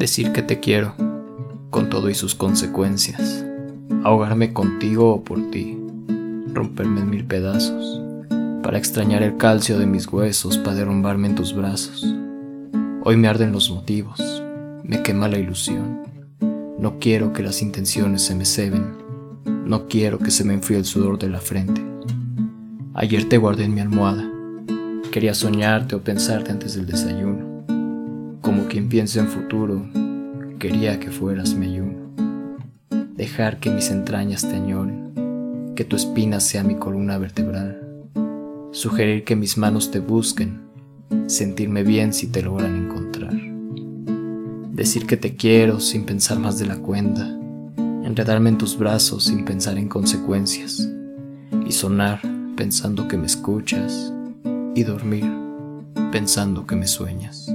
Decir que te quiero, con todo y sus consecuencias. Ahogarme contigo o por ti. Romperme en mil pedazos. Para extrañar el calcio de mis huesos, para derrumbarme en tus brazos. Hoy me arden los motivos, me quema la ilusión. No quiero que las intenciones se me ceben. No quiero que se me enfríe el sudor de la frente. Ayer te guardé en mi almohada. Quería soñarte o pensarte antes del desayuno. Como quien piensa en futuro, quería que fueras mi ayuno. Dejar que mis entrañas te añoren, que tu espina sea mi columna vertebral. Sugerir que mis manos te busquen, sentirme bien si te logran encontrar. Decir que te quiero sin pensar más de la cuenta, enredarme en tus brazos sin pensar en consecuencias, y sonar pensando que me escuchas, y dormir pensando que me sueñas.